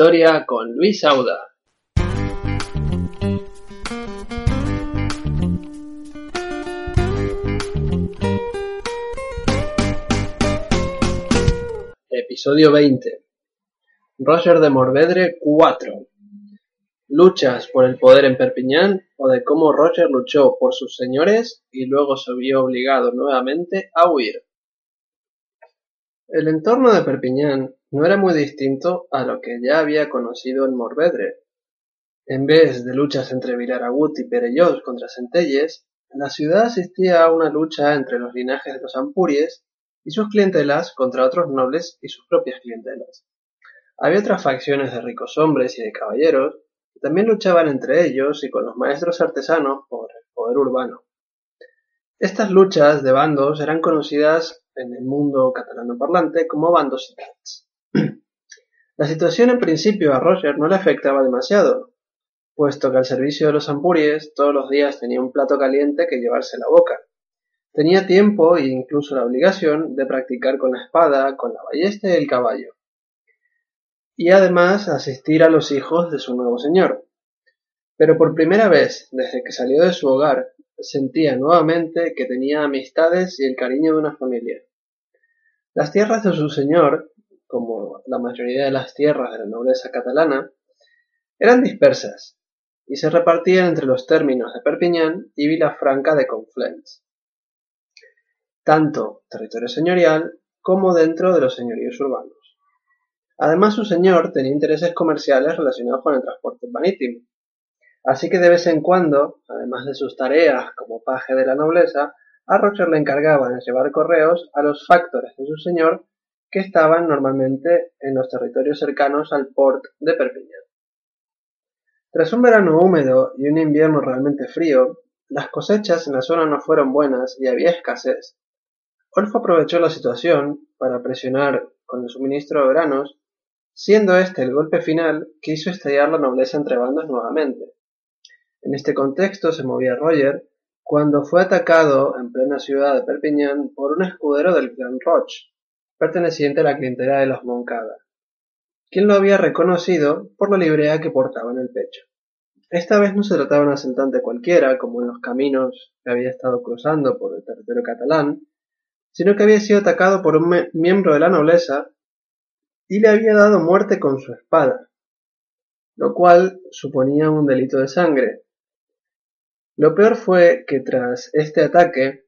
Historia con Luis Auda. Episodio 20. Roger de Morvedre 4. Luchas por el poder en Perpiñán o de cómo Roger luchó por sus señores y luego se vio obligado nuevamente a huir. El entorno de Perpiñán no era muy distinto a lo que ya había conocido en Morvedre. En vez de luchas entre Vilaragut y Perellós contra Centelles, la ciudad asistía a una lucha entre los linajes de los Ampuries y sus clientelas contra otros nobles y sus propias clientelas. Había otras facciones de ricos hombres y de caballeros que también luchaban entre ellos y con los maestros artesanos por el poder urbano. Estas luchas de bandos eran conocidas en el mundo catalano parlante como bandos La situación en principio a Roger no le afectaba demasiado, puesto que al servicio de los Ampuries todos los días tenía un plato caliente que llevarse a la boca, Tenía tiempo e incluso la obligación de practicar con la espada, con la ballesta y el caballo, y además asistir a los hijos de su nuevo señor. Pero por primera vez, desde que salió de su hogar, sentía nuevamente que tenía amistades y el cariño de una familia. Las tierras de su señor, como la mayoría de las tierras de la nobleza catalana, eran dispersas y se repartían entre los términos de Perpiñán y Vilafranca de Conflents tanto territorio señorial como dentro de los señoríos urbanos. Además, su señor tenía intereses comerciales relacionados con el transporte marítimo, así que de vez en cuando, además de sus tareas como paje de la nobleza, a Roger le encargaban de llevar correos a los factores de su señor que estaban normalmente en los territorios cercanos al port de Perpiñán. Tras un verano húmedo y un invierno realmente frío, las cosechas en la zona no fueron buenas y había escasez, Olfo aprovechó la situación para presionar con el suministro de granos, siendo este el golpe final que hizo estallar la nobleza entre bandos nuevamente. En este contexto se movía Roger cuando fue atacado en plena ciudad de Perpiñán por un escudero del clan Roche, perteneciente a la clientela de los Moncada, quien lo había reconocido por la librea que portaba en el pecho. Esta vez no se trataba de un asaltante cualquiera, como en los caminos que había estado cruzando por el territorio catalán, sino que había sido atacado por un miembro de la nobleza y le había dado muerte con su espada, lo cual suponía un delito de sangre. Lo peor fue que tras este ataque,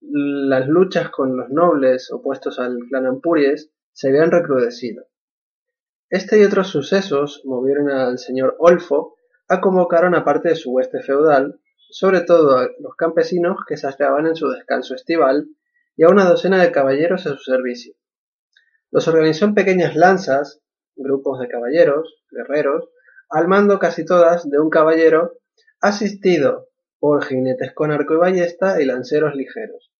las luchas con los nobles opuestos al clan Ampuries se habían recrudecido. Este y otros sucesos movieron al señor Olfo a convocar a una parte de su hueste feudal, sobre todo a los campesinos que se hallaban en su descanso estival y a una docena de caballeros a su servicio. Los organizó en pequeñas lanzas, grupos de caballeros, guerreros, al mando casi todas de un caballero, asistido por jinetes con arco y ballesta y lanceros ligeros,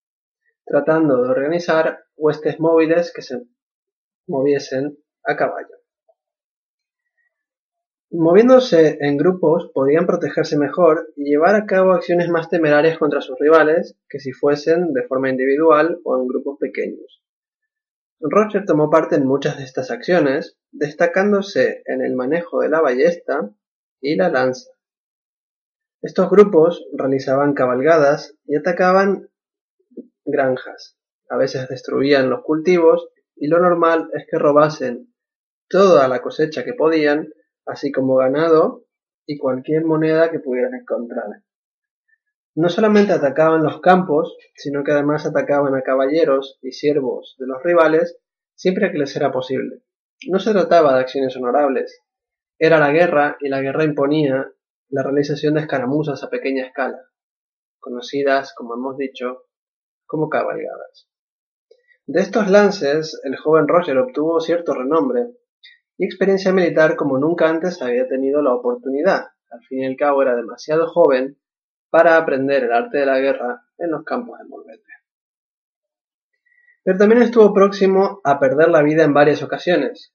tratando de organizar huestes móviles que se moviesen a caballo. Moviéndose en grupos podían protegerse mejor y llevar a cabo acciones más temerarias contra sus rivales que si fuesen de forma individual o en grupos pequeños. Roger tomó parte en muchas de estas acciones, destacándose en el manejo de la ballesta y la lanza. Estos grupos realizaban cabalgadas y atacaban granjas. A veces destruían los cultivos y lo normal es que robasen toda la cosecha que podían así como ganado y cualquier moneda que pudieran encontrar. No solamente atacaban los campos, sino que además atacaban a caballeros y siervos de los rivales siempre que les era posible. No se trataba de acciones honorables, era la guerra y la guerra imponía la realización de escaramuzas a pequeña escala, conocidas, como hemos dicho, como cabalgadas. De estos lances, el joven Roger obtuvo cierto renombre, y experiencia militar como nunca antes había tenido la oportunidad. Al fin y al cabo era demasiado joven para aprender el arte de la guerra en los campos de Morbete. Pero también estuvo próximo a perder la vida en varias ocasiones,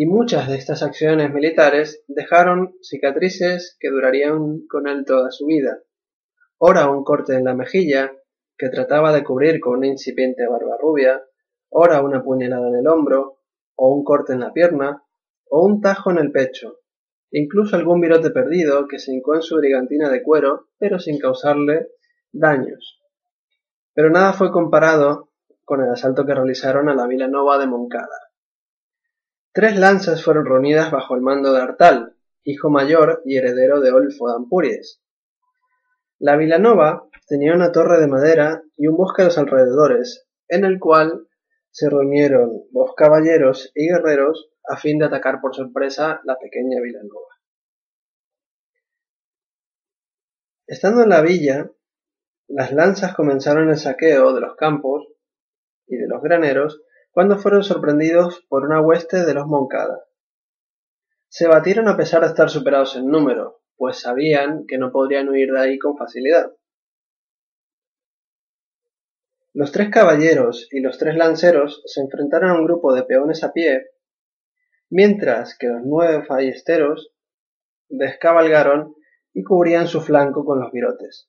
y muchas de estas acciones militares dejaron cicatrices que durarían con él toda su vida. Ora un corte en la mejilla, que trataba de cubrir con una incipiente barba rubia, ora una puñalada en el hombro, o un corte en la pierna, o un tajo en el pecho, incluso algún virote perdido que se hincó en su brigantina de cuero, pero sin causarle daños. Pero nada fue comparado con el asalto que realizaron a la Vila Nova de Moncada. Tres lanzas fueron reunidas bajo el mando de Artal, hijo mayor y heredero de Olfo de Ampuries. La Vilanova tenía una torre de madera y un bosque a los alrededores, en el cual se reunieron los caballeros y guerreros a fin de atacar por sorpresa la pequeña Vilanova. Estando en la villa, las lanzas comenzaron el saqueo de los campos y de los graneros cuando fueron sorprendidos por una hueste de los Moncada. Se batieron a pesar de estar superados en número, pues sabían que no podrían huir de ahí con facilidad. Los tres caballeros y los tres lanceros se enfrentaron a un grupo de peones a pie, mientras que los nueve ballesteros descabalgaron y cubrían su flanco con los virotes.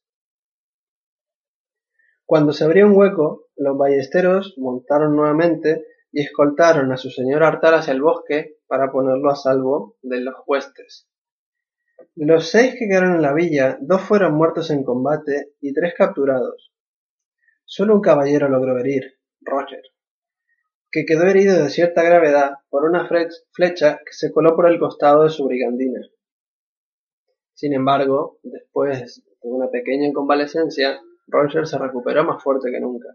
Cuando se abrió un hueco, los ballesteros montaron nuevamente y escoltaron a su señor Artal hacia el bosque para ponerlo a salvo de los huestes. De los seis que quedaron en la villa, dos fueron muertos en combate y tres capturados. Solo un caballero logró herir, Roger, que quedó herido de cierta gravedad por una flecha que se coló por el costado de su brigandina. Sin embargo, después de una pequeña convalecencia, Roger se recuperó más fuerte que nunca.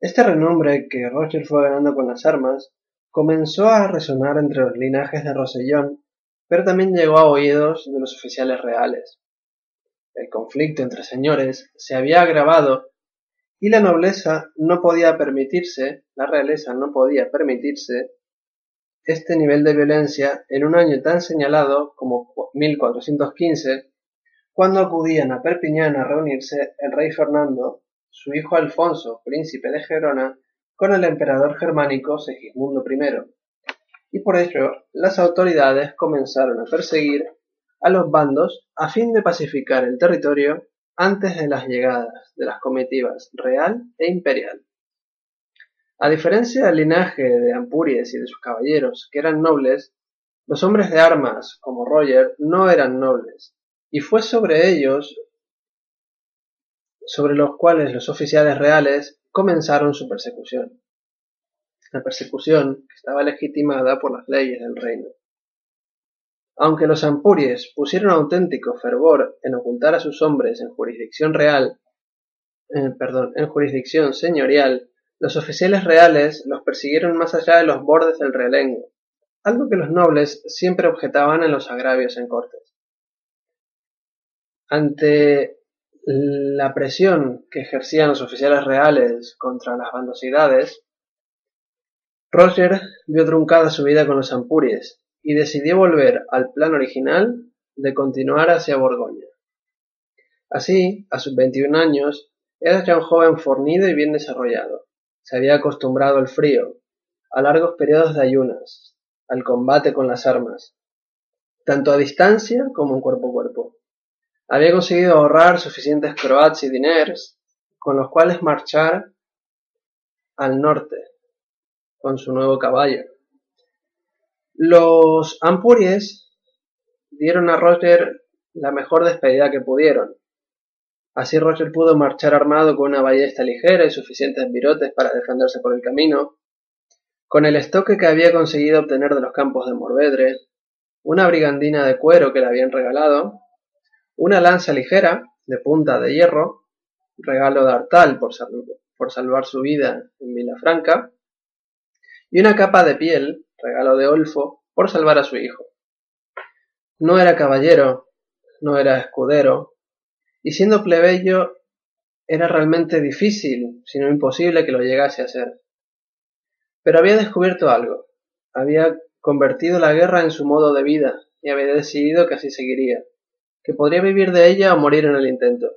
Este renombre que Roger fue ganando con las armas comenzó a resonar entre los linajes de Rosellón, pero también llegó a oídos de los oficiales reales. El conflicto entre señores se había agravado y la nobleza no podía permitirse, la realeza no podía permitirse este nivel de violencia en un año tan señalado como 1415, cuando acudían a Perpiñán a reunirse el rey Fernando, su hijo Alfonso, príncipe de Gerona, con el emperador germánico Segismundo I, y por ello las autoridades comenzaron a perseguir a los bandos a fin de pacificar el territorio antes de las llegadas de las comitivas real e imperial. A diferencia del linaje de Ampuries y de sus caballeros, que eran nobles, los hombres de armas, como Roger, no eran nobles, y fue sobre ellos sobre los cuales los oficiales reales comenzaron su persecución. La persecución que estaba legitimada por las leyes del reino. Aunque los ampuries pusieron auténtico fervor en ocultar a sus hombres en jurisdicción real, eh, perdón, en jurisdicción señorial, los oficiales reales los persiguieron más allá de los bordes del realengo, algo que los nobles siempre objetaban en los agravios en cortes. Ante la presión que ejercían los oficiales reales contra las bandosidades, Roger vio truncada su vida con los ampuries y decidió volver al plan original de continuar hacia Borgoña. Así, a sus 21 años, era ya un joven fornido y bien desarrollado. Se había acostumbrado al frío, a largos periodos de ayunas, al combate con las armas, tanto a distancia como en cuerpo a cuerpo. Había conseguido ahorrar suficientes croats y diners con los cuales marchar al norte con su nuevo caballo. Los Ampuries dieron a Roger la mejor despedida que pudieron. Así Roger pudo marchar armado con una ballesta ligera y suficientes virotes para defenderse por el camino, con el estoque que había conseguido obtener de los campos de Morvedre, una brigandina de cuero que le habían regalado, una lanza ligera de punta de hierro, regalo de Artal por, salvar su vida en Vilafranca, y una capa de piel regalo de Olfo, por salvar a su hijo. No era caballero, no era escudero, y siendo plebeyo era realmente difícil, si no imposible, que lo llegase a ser. Pero había descubierto algo, había convertido la guerra en su modo de vida y había decidido que así seguiría, que podría vivir de ella o morir en el intento.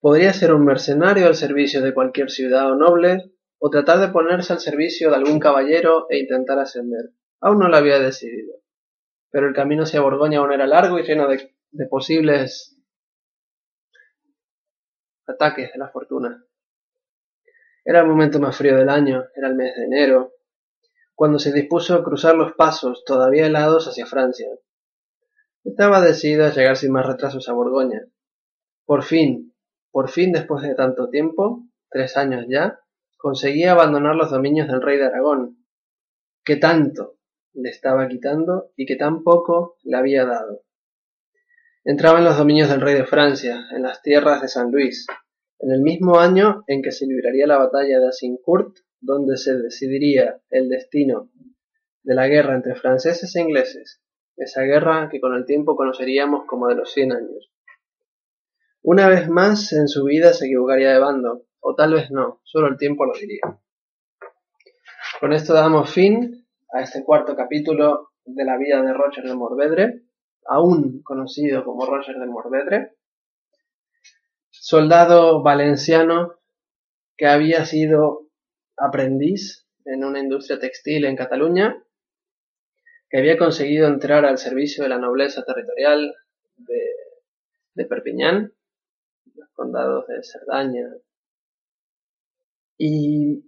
Podría ser un mercenario al servicio de cualquier ciudad o noble, o tratar de ponerse al servicio de algún caballero e intentar ascender. Aún no lo había decidido. Pero el camino hacia Borgoña aún era largo y lleno de, de posibles ataques de la fortuna. Era el momento más frío del año, era el mes de enero, cuando se dispuso a cruzar los pasos, todavía helados, hacia Francia. Estaba decidido a llegar sin más retrasos a Borgoña. Por fin, por fin después de tanto tiempo, tres años ya, conseguía abandonar los dominios del rey de Aragón, que tanto le estaba quitando y que tan poco le había dado. Entraba en los dominios del rey de Francia, en las tierras de San Luis, en el mismo año en que se libraría la batalla de Azincourt, donde se decidiría el destino de la guerra entre franceses e ingleses, esa guerra que con el tiempo conoceríamos como de los cien años. Una vez más en su vida se equivocaría de bando, o tal vez no, solo el tiempo lo diría. Con esto damos fin a este cuarto capítulo de la vida de Roger de Morvedre, aún conocido como Roger de Morvedre, soldado valenciano que había sido aprendiz en una industria textil en Cataluña, que había conseguido entrar al servicio de la nobleza territorial de, Perpiñán, los condados de Cerdaña. Y,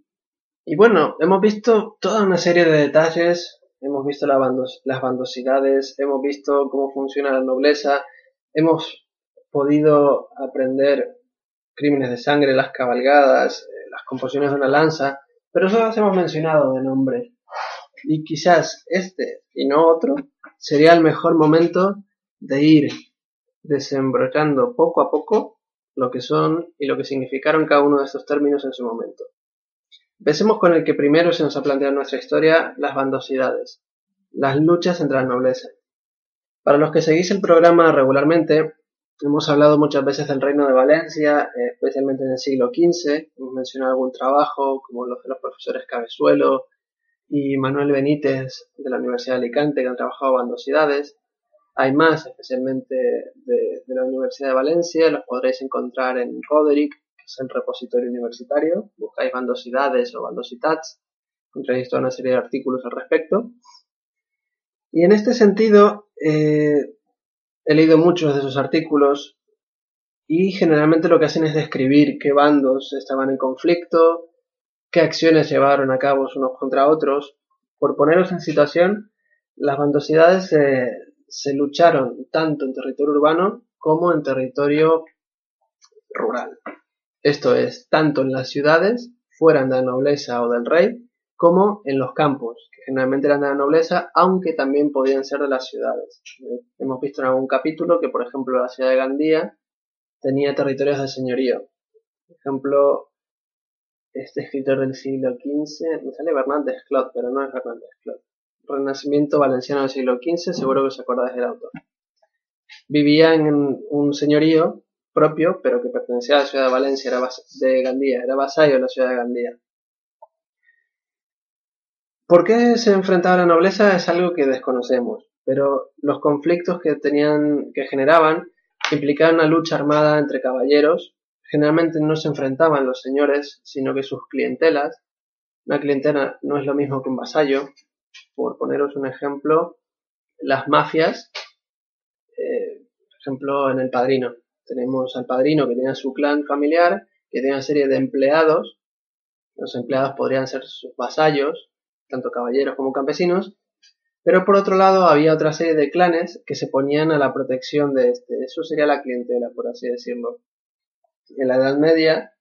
y, bueno, hemos visto toda una serie de detalles, hemos visto la las bandosidades, hemos visto cómo funciona la nobleza, hemos podido aprender crímenes de sangre, las cabalgadas, eh, las composiciones de una lanza, pero solo las hemos mencionado de nombre. Y quizás este y no otro sería el mejor momento de ir desembrochando poco a poco lo que son y lo que significaron cada uno de estos términos en su momento. Empecemos con el que primero se nos ha planteado en nuestra historia, las bandosidades, las luchas entre la nobleza. Para los que seguís el programa regularmente, Hemos hablado muchas veces del Reino de Valencia, eh, especialmente en el siglo XV. Hemos mencionado algún trabajo, como los de los profesores Cabezuelo y Manuel Benítez de la Universidad de Alicante, que han trabajado bandosidades. Hay más, especialmente de, la Universidad de Valencia, los podréis encontrar en Roderick, que es el repositorio universitario. Buscáis bandosidades o bandositats, encontráis toda una serie de artículos al respecto. Y en este sentido, eh, He leído muchos de sus artículos y generalmente lo que hacen es describir qué bandos estaban en conflicto, qué acciones llevaron a cabo unos contra otros. Por poneros en situación, las bandosidades se, lucharon tanto en territorio urbano como en territorio rural. Esto es, tanto en las ciudades, fueran de la nobleza o del rey, como en los campos, que generalmente eran de la nobleza, aunque también podían ser de las ciudades. Hemos visto en algún capítulo que, por ejemplo, la ciudad de Gandía tenía territorios de señorío. Por ejemplo, este escritor del siglo XV, me sale Bernard Clot, pero no es Bernard Clot. Renacimiento valenciano del siglo XV, seguro que os acordáis del autor. Vivía en un señorío propio, pero que pertenecía a la ciudad de Valencia, era de Gandía, era vasallo de la ciudad de Gandía. ¿Por qué se enfrentaba la nobleza? Es algo que desconocemos, pero los conflictos que tenían, que generaban, implicaban una lucha armada entre caballeros. Generalmente no se enfrentaban los señores, sino que sus clientelas. Una clientela no es lo mismo que un vasallo. Por poneros un ejemplo, las mafias, eh, por ejemplo, en el padrino. Tenemos al padrino que tenía su clan familiar, que tenía una serie de empleados. Los empleados podrían ser sus vasallos, tanto caballeros como campesinos, pero por otro lado había otra serie de clanes que se ponían a la protección de este. Eso sería la clientela, por así decirlo. En la Edad Media,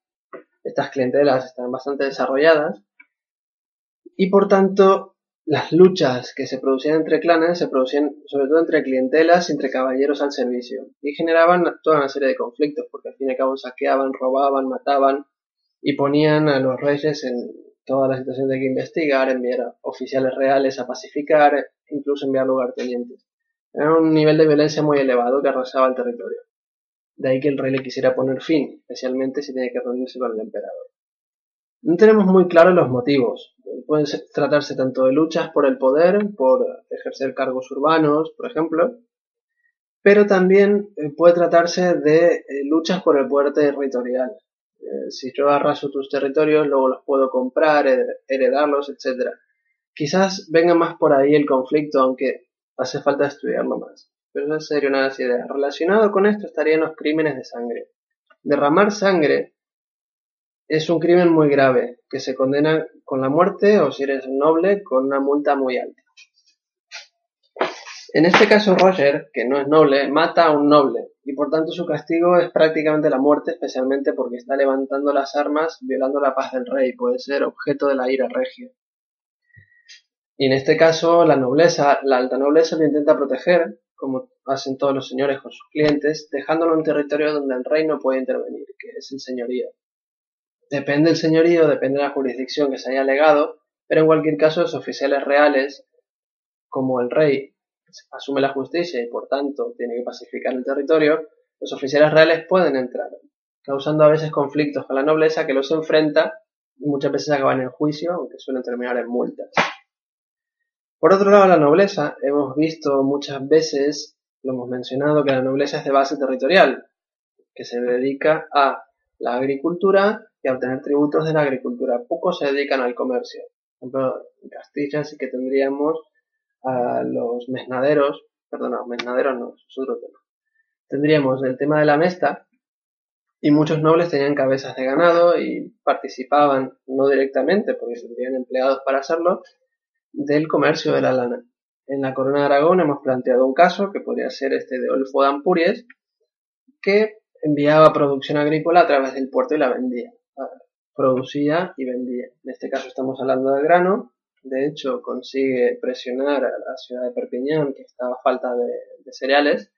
estas clientelas están bastante desarrolladas y por tanto las luchas que se producían entre clanes se producían sobre todo entre clientelas y entre caballeros al servicio y generaban toda una serie de conflictos porque al fin y al cabo saqueaban, robaban, mataban y ponían a los reyes en, toda la situación de que investigar, enviar oficiales reales a pacificar, incluso enviar lugartenientes. Era un nivel de violencia muy elevado que arrasaba el territorio. De ahí que el rey le quisiera poner fin, especialmente si tiene que reunirse con el emperador. No tenemos muy claros los motivos. Pueden tratarse tanto de luchas por el poder, por ejercer cargos urbanos, por ejemplo, pero también eh, puede tratarse de eh, luchas por el poder territorial. Eh, si yo arraso tus territorios, luego los puedo comprar, heredarlos, etc. Quizás venga más por ahí el conflicto, aunque hace falta estudiarlo más. Pero no sería una de las ideas. Relacionado con esto estarían los crímenes de sangre. Derramar sangre es un crimen muy grave, que se condena con la muerte o si eres noble con una multa muy alta. En este caso Roger, que no es noble, mata a un noble, y por tanto su castigo es prácticamente la muerte, especialmente porque está levantando las armas, violando la paz del rey, puede ser objeto de la ira regia. Y en este caso la nobleza, la alta nobleza lo intenta proteger, como hacen todos los señores con sus clientes, dejándolo en territorio donde el rey no puede intervenir, que es el señorío. Depende del señorío, depende de la jurisdicción que se haya legado, pero en cualquier caso los oficiales reales, como el rey asume la justicia y por tanto tiene que pacificar el territorio, los oficiales reales pueden entrar, causando a veces conflictos con la nobleza que los enfrenta y muchas veces acaban en juicio, aunque suelen terminar en multas. Por otro lado, la nobleza, hemos visto muchas veces, lo hemos mencionado, que la nobleza es de base territorial, que se dedica a la agricultura y a obtener tributos de la agricultura. Pocos se dedican al comercio. Por ejemplo, en Castilla sí que tendríamos a los mesnaderos, perdona, mesnaderos no, es otro tema. Tendríamos el tema de la mesta, y muchos nobles tenían cabezas de ganado y participaban, no directamente, porque se tenían empleados para hacerlo, del comercio de la lana. En la Corona de Aragón hemos planteado un caso, que podría ser este de Olfo de Ampuries, que enviaba producción agrícola a través del puerto y la vendía. Producía y vendía. En este caso estamos hablando de grano, de hecho, consigue presionar a la ciudad de Perpiñán, que estaba a falta de, cereales,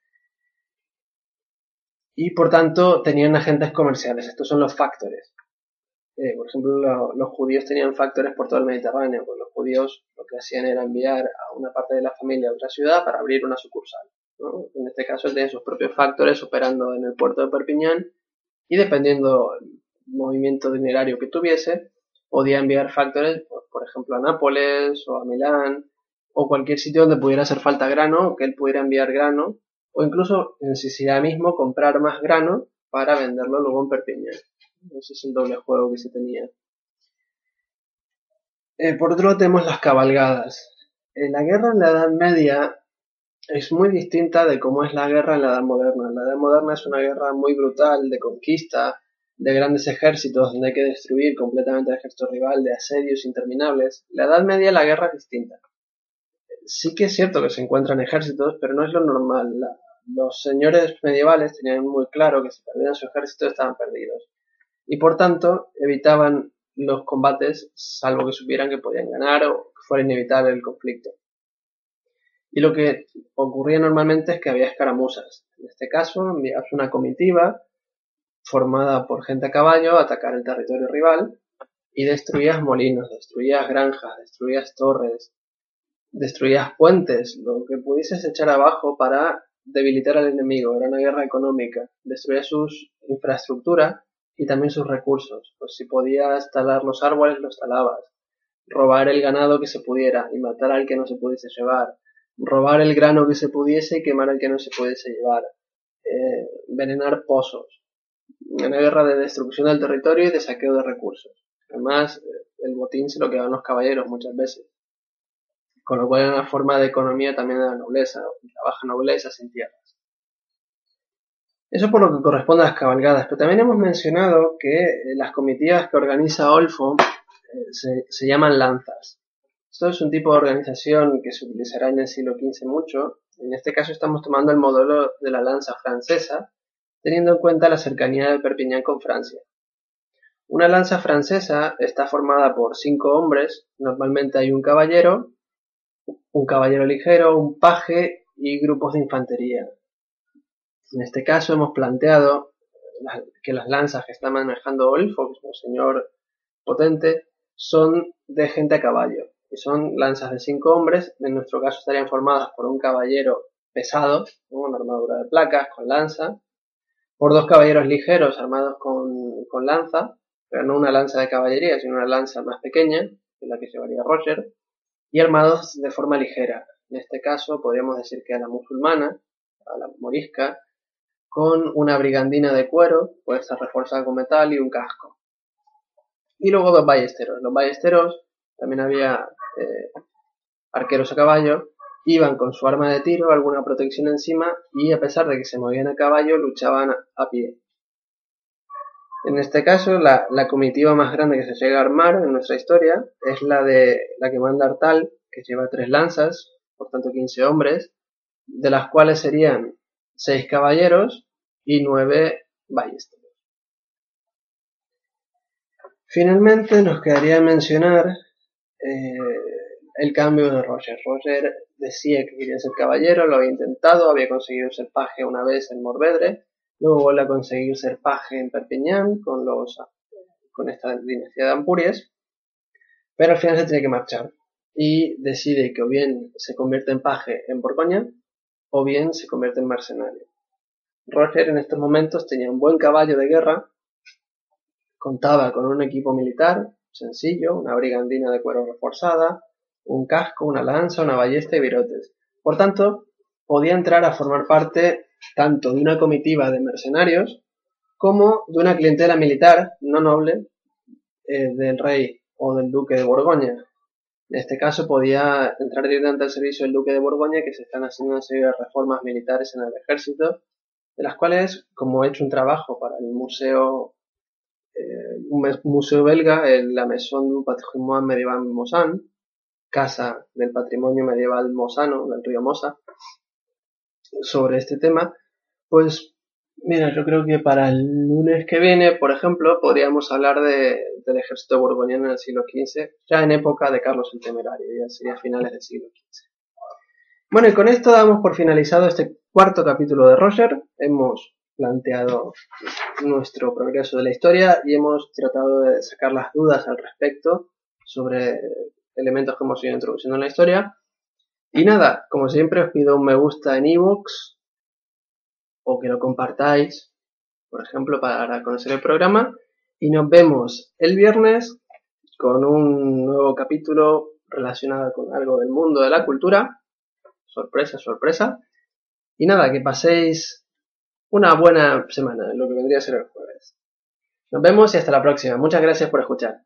y por tanto tenían agentes comerciales. Estos son los factores. Eh, por ejemplo, los judíos tenían factores por todo el Mediterráneo. Pues los judíos lo que hacían era enviar a una parte de la familia a otra ciudad para abrir una sucursal. En este caso, tenían sus propios factores operando en el puerto de Perpiñán y dependiendo del movimiento dinerario que tuviese, podía enviar factores, pues, por ejemplo, a Nápoles o a Milán o cualquier sitio donde pudiera hacer falta grano, que él pudiera enviar grano, o incluso en Sicilia mismo comprar más grano para venderlo luego en Perpiñán. Ese es el doble juego que se tenía. Eh, por otro lado tenemos las cabalgadas. Eh, la guerra en la Edad Media es muy distinta de cómo es la guerra en la Edad Moderna. La Edad Moderna es una guerra muy brutal de conquista, de grandes ejércitos donde hay que destruir completamente el ejército rival, de asedios interminables. La Edad Media la guerra es distinta. Sí que es cierto que se encuentran ejércitos, pero no es lo normal. los señores medievales tenían muy claro que si perdían su ejército estaban perdidos. Y por tanto evitaban los combates salvo que supieran que podían ganar o que fuera inevitable el conflicto. Y lo que ocurría normalmente es que había escaramuzas. En este caso, enviabas una comitiva formada por gente a caballo, atacar el territorio rival y destruías molinos, destruías granjas, destruías torres, destruías puentes, lo que pudieses echar abajo para debilitar al enemigo. Era una guerra económica. Destruías sus infraestructuras y también sus recursos. Pues si podías talar los árboles, los talabas. Robar el ganado que se pudiera y matar al que no se pudiese llevar. Robar el grano que se pudiese y quemar al que no se pudiese llevar. Eh, envenenar pozos una guerra de destrucción del territorio y de saqueo de recursos. Además, el botín se lo quedaban los caballeros muchas veces. Con lo cual era una forma de economía también de la nobleza, la baja nobleza sin tierras. Eso por lo que corresponde a las cabalgadas, pero también hemos mencionado que eh, las comitivas que organiza Olfo eh, se, se, llaman lanzas. Esto es un tipo de organización que se utilizará en el siglo XV mucho. En este caso estamos tomando el modelo de la lanza francesa, teniendo en cuenta la cercanía de Perpiñán con Francia. Una lanza francesa está formada por cinco hombres, normalmente hay un caballero, un caballero ligero, un paje y grupos de infantería. En este caso hemos planteado que las lanzas que está manejando Olfo, que es un señor potente, son de gente a caballo. Y son lanzas de cinco hombres. En nuestro caso estarían formadas por un caballero pesado, con armadura de placas, con lanza, por dos caballeros ligeros armados con, lanza, pero no una lanza de caballería, sino una lanza más pequeña, que la que llevaría Roger, y armados de forma ligera. En este caso podríamos decir que a la musulmana, a la morisca, con una brigandina de cuero, puede estar reforzada con metal y un casco. Y luego dos ballesteros. Los ballesteros también había eh, arqueros a caballo, iban con su arma de tiro, alguna protección encima y a pesar de que se movían a caballo, luchaban a pie. En este caso, la, comitiva más grande que se llega a armar en nuestra historia es la de la que manda Artal, que lleva tres lanzas, por tanto 15 hombres, de las cuales serían seis caballeros y nueve ballesteros. Finalmente nos quedaría mencionar eh, el cambio de Roger. Roger decía que quería ser caballero, lo había intentado, había conseguido ser paje una vez en Morvedre, Luego vuelve a conseguir ser paje en Perpiñán con, los, con esta dinastía de Ampurias, pero al final se tiene que marchar y decide que o bien se convierte en paje en Borgoña o bien se convierte en mercenario. Roger en estos momentos tenía un buen caballo de guerra, contaba con un equipo militar sencillo, una brigandina de cuero reforzada, un casco, una lanza, una ballesta y virotes. Por tanto, podía entrar a formar parte tanto de una comitiva de mercenarios como de una clientela militar no noble eh, del rey o del duque de Borgoña. En este caso podía entrar directamente al servicio del duque de Borgoña que se están haciendo una serie de reformas militares en el ejército, de las cuales, como he hecho un trabajo para el museo, eh, un museo belga, la Maison du Patrimoine Medieval Mosan, Casa del Patrimonio Medieval Mosano del río Mosa, sobre este tema, pues mira, yo creo que para el lunes que viene, por ejemplo, podríamos hablar de, del ejército borboniano en el siglo XV, ya en época de Carlos el Temerario, ya sería finales del siglo XV. Bueno, y con esto damos por finalizado este cuarto capítulo de Roger. Hemos planteado nuestro progreso de la historia y hemos tratado de sacar las dudas al respecto sobre elementos que hemos ido introduciendo en la historia. Y nada, como siempre os pido un me gusta en ebooks o que lo compartáis, por ejemplo, para conocer el programa. Y nos vemos el viernes con un nuevo capítulo relacionado con algo del mundo de la cultura. Sorpresa, sorpresa. Y nada, que paséis una buena semana, lo que vendría a ser el jueves. Nos vemos y hasta la próxima. Muchas gracias por escuchar.